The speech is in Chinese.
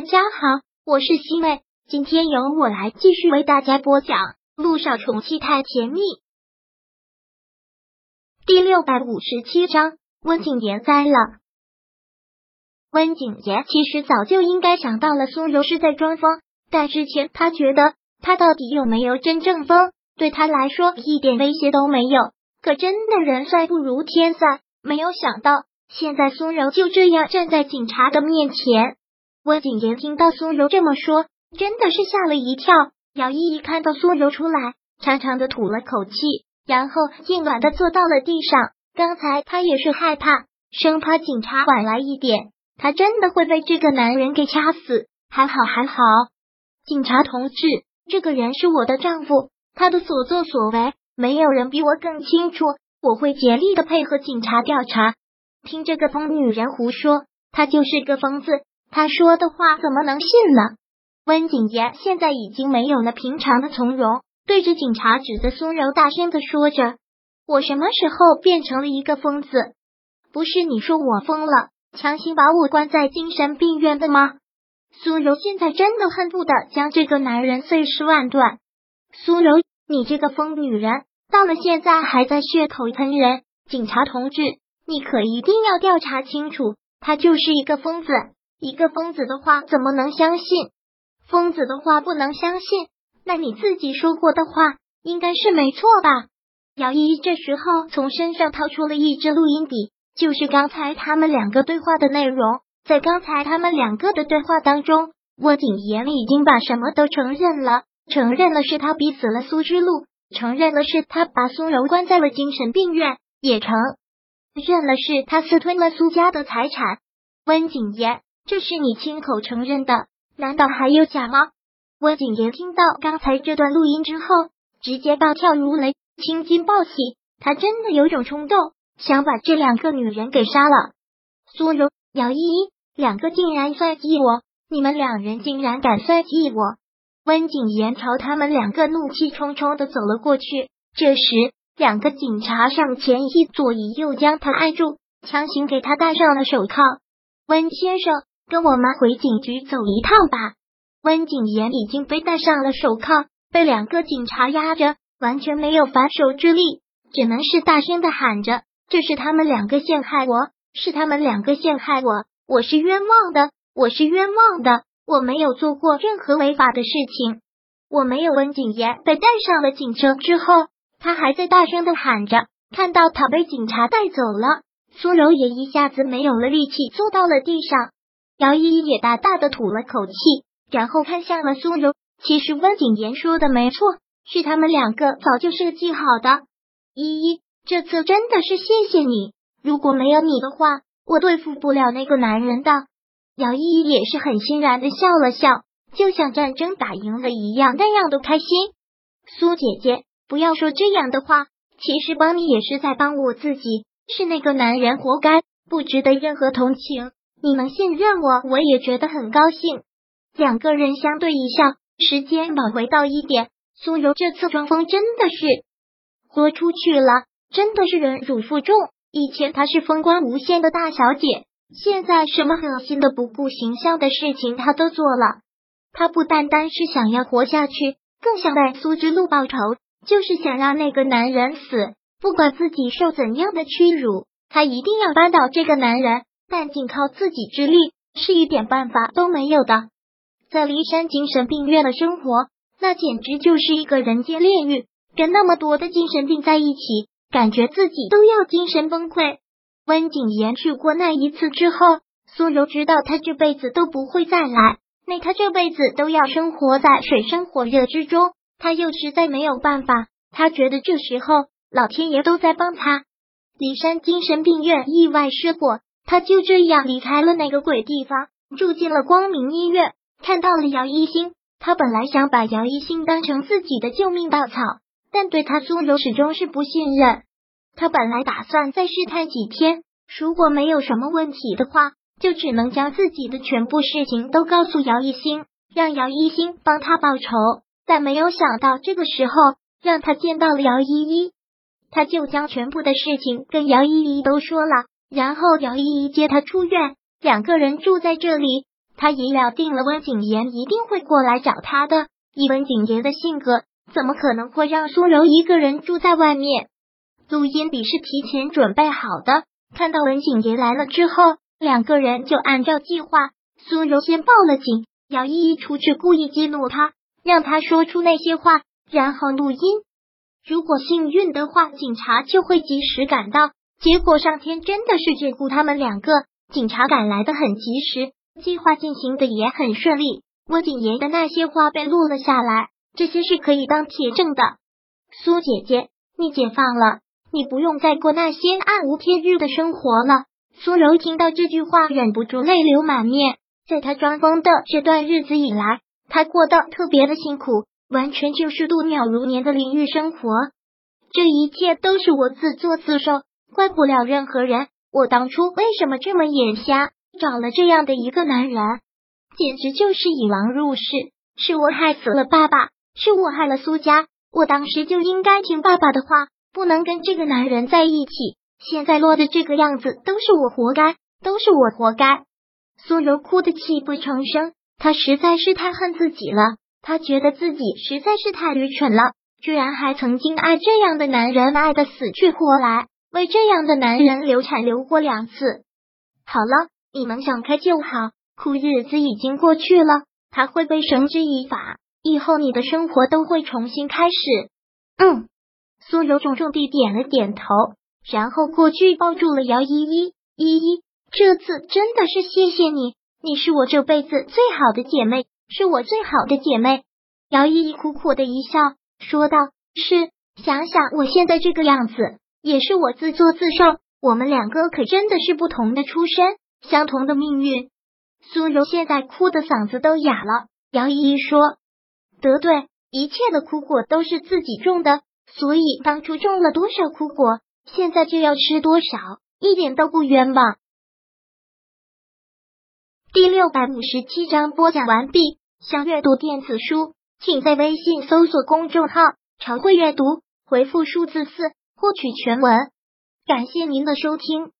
大家好，我是西妹，今天由我来继续为大家播讲《路上宠妻太甜蜜》第六百五十七章。温景言栽了。温景言其实早就应该想到了苏柔是在装疯，但之前他觉得他到底有没有真正疯，对他来说一点威胁都没有。可真的人算不如天算，没有想到现在苏柔就这样站在警察的面前。温景言听到苏柔这么说，真的是吓了一跳。姚依依看到苏柔出来，长长的吐了口气，然后硬软的坐到了地上。刚才他也是害怕，生怕警察晚来一点，他真的会被这个男人给掐死。还好还好，警察同志，这个人是我的丈夫，他的所作所为，没有人比我更清楚。我会竭力的配合警察调查。听这个疯女人胡说，她就是个疯子。他说的话怎么能信呢？温景言现在已经没有了平常的从容，对着警察指着苏柔大声的说着：“我什么时候变成了一个疯子？不是你说我疯了，强行把我关在精神病院的吗？”苏柔现在真的恨不得将这个男人碎尸万段。苏柔，你这个疯女人，到了现在还在血口喷人！警察同志，你可一定要调查清楚，他就是一个疯子。一个疯子的话怎么能相信？疯子的话不能相信，那你自己说过的话应该是没错吧？姚依依这时候从身上掏出了一支录音笔，就是刚才他们两个对话的内容。在刚才他们两个的对话当中，沃景言已经把什么都承认了，承认了是他逼死了苏之路，承认了是他把苏柔关在了精神病院，也承认了是他私吞了苏家的财产。温景言。这是你亲口承认的，难道还有假吗？温景言听到刚才这段录音之后，直接暴跳如雷，青筋暴起。他真的有种冲动，想把这两个女人给杀了。苏柔、姚依依两个竟然算计我，你们两人竟然敢算计我！温景言朝他们两个怒气冲冲的走了过去。这时，两个警察上前一左一右将他按住，强行给他戴上了手铐。温先生。跟我们回警局走一趟吧。温景言已经被戴上了手铐，被两个警察压着，完全没有反手之力，只能是大声的喊着：“这是他们两个陷害我，是他们两个陷害我，我是冤枉的，我是冤枉的，我没有做过任何违法的事情，我没有。”温景言被带上了警车之后，他还在大声的喊着。看到他被警察带走了，苏柔也一下子没有了力气，坐到了地上。姚依依也大大的吐了口气，然后看向了苏柔。其实温景言说的没错，是他们两个早就设计好的。依依，这次真的是谢谢你，如果没有你的话，我对付不了那个男人的。姚依依也是很欣然的笑了笑，就像战争打赢了一样，那样的开心。苏姐姐，不要说这样的话，其实帮你也是在帮我自己，是那个男人活该，不值得任何同情。你能信任我，我也觉得很高兴。两个人相对一笑，时间往回倒一点，苏柔这次装疯真的是豁出去了，真的是忍辱负重。以前她是风光无限的大小姐，现在什么恶心的不顾形象的事情她都做了。她不单单是想要活下去，更想为苏之路报仇，就是想让那个男人死，不管自己受怎样的屈辱，她一定要扳倒这个男人。但仅靠自己之力是一点办法都没有的。在骊山精神病院的生活，那简直就是一个人间炼狱。跟那么多的精神病在一起，感觉自己都要精神崩溃。温景言去过那一次之后，苏柔知道他这辈子都不会再来，那他这辈子都要生活在水深火热之中。他又实在没有办法，他觉得这时候老天爷都在帮他。骊山精神病院意外失火。他就这样离开了那个鬼地方，住进了光明医院，看到了姚一星。他本来想把姚一星当成自己的救命稻草，但对他苏柔始终是不信任。他本来打算再试探几天，如果没有什么问题的话，就只能将自己的全部事情都告诉姚一星，让姚一星帮他报仇。但没有想到这个时候，让他见到了姚依依，他就将全部的事情跟姚依依都说了。然后姚依依接他出院，两个人住在这里。他也料定了温景言一定会过来找他的。以温景言的性格，怎么可能会让苏柔一个人住在外面？录音笔是提前准备好的。看到文景言来了之后，两个人就按照计划，苏柔先报了警，姚依依出去故意激怒他，让他说出那些话，然后录音。如果幸运的话，警察就会及时赶到。结果上天真的是眷顾他们两个，警察赶来的很及时，计划进行的也很顺利。温谨言的那些话被录了下来，这些是可以当铁证的。苏姐姐，你解放了，你不用再过那些暗无天日的生活了。苏柔听到这句话，忍不住泪流满面。在她装疯的这段日子以来，她过得特别的辛苦，完全就是度秒如年的淋浴生活。这一切都是我自作自受。怪不了任何人，我当初为什么这么眼瞎，找了这样的一个男人，简直就是引狼入室。是我害死了爸爸，是我害了苏家，我当时就应该听爸爸的话，不能跟这个男人在一起。现在落的这个样子，都是我活该，都是我活该。苏柔哭得泣不成声，她实在是太恨自己了，她觉得自己实在是太愚蠢了，居然还曾经爱这样的男人，爱的死去活来。为这样的男人流产流过两次，好了，你们想开就好，苦日子已经过去了，他会被绳之以法，以后你的生活都会重新开始。嗯，苏柔重重地点了点头，然后过去抱住了姚依依。依依，这次真的是谢谢你，你是我这辈子最好的姐妹，是我最好的姐妹。姚依依苦苦的一笑，说道：“是，想想我现在这个样子。”也是我自作自受，我们两个可真的是不同的出身，相同的命运。苏柔现在哭的嗓子都哑了。姚依依说：“得对，一切的苦果都是自己种的，所以当初种了多少苦果，现在就要吃多少，一点都不冤枉。”第六百五十七章播讲完毕。想阅读电子书，请在微信搜索公众号“常会阅读”，回复数字四。获取全文，感谢您的收听。